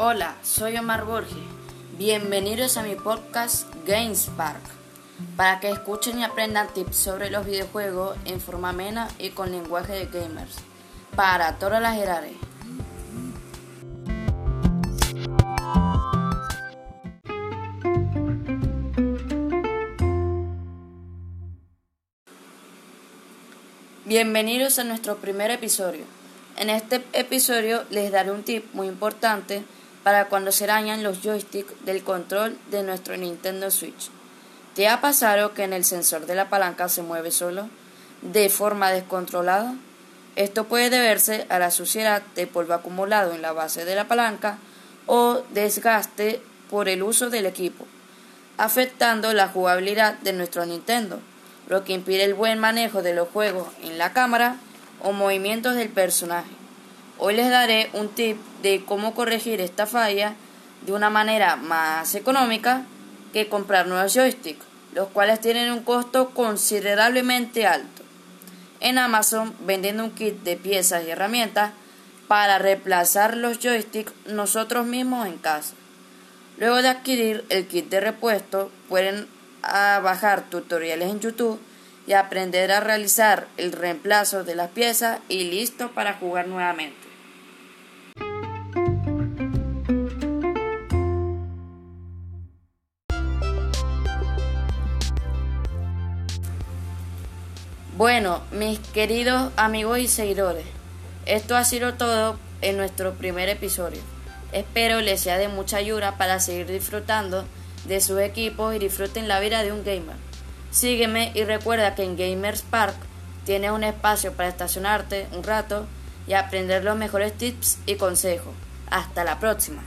Hola, soy Omar Borges. Bienvenidos a mi podcast Games Park, para que escuchen y aprendan tips sobre los videojuegos en forma amena y con lenguaje de gamers, para todas las edades. Bienvenidos a nuestro primer episodio. En este episodio les daré un tip muy importante para cuando se dañan los joysticks del control de nuestro Nintendo Switch. ¿Te ha pasado que en el sensor de la palanca se mueve solo de forma descontrolada? Esto puede deberse a la suciedad de polvo acumulado en la base de la palanca o desgaste por el uso del equipo, afectando la jugabilidad de nuestro Nintendo, lo que impide el buen manejo de los juegos en la cámara o movimientos del personaje. Hoy les daré un tip de cómo corregir esta falla de una manera más económica que comprar nuevos joysticks, los cuales tienen un costo considerablemente alto. En Amazon venden un kit de piezas y herramientas para reemplazar los joysticks nosotros mismos en casa. Luego de adquirir el kit de repuesto, pueden ah, bajar tutoriales en YouTube y aprender a realizar el reemplazo de las piezas y listo para jugar nuevamente. Bueno, mis queridos amigos y seguidores, esto ha sido todo en nuestro primer episodio. Espero les sea de mucha ayuda para seguir disfrutando de sus equipos y disfruten la vida de un gamer. Sígueme y recuerda que en Gamers Park tienes un espacio para estacionarte un rato y aprender los mejores tips y consejos. Hasta la próxima.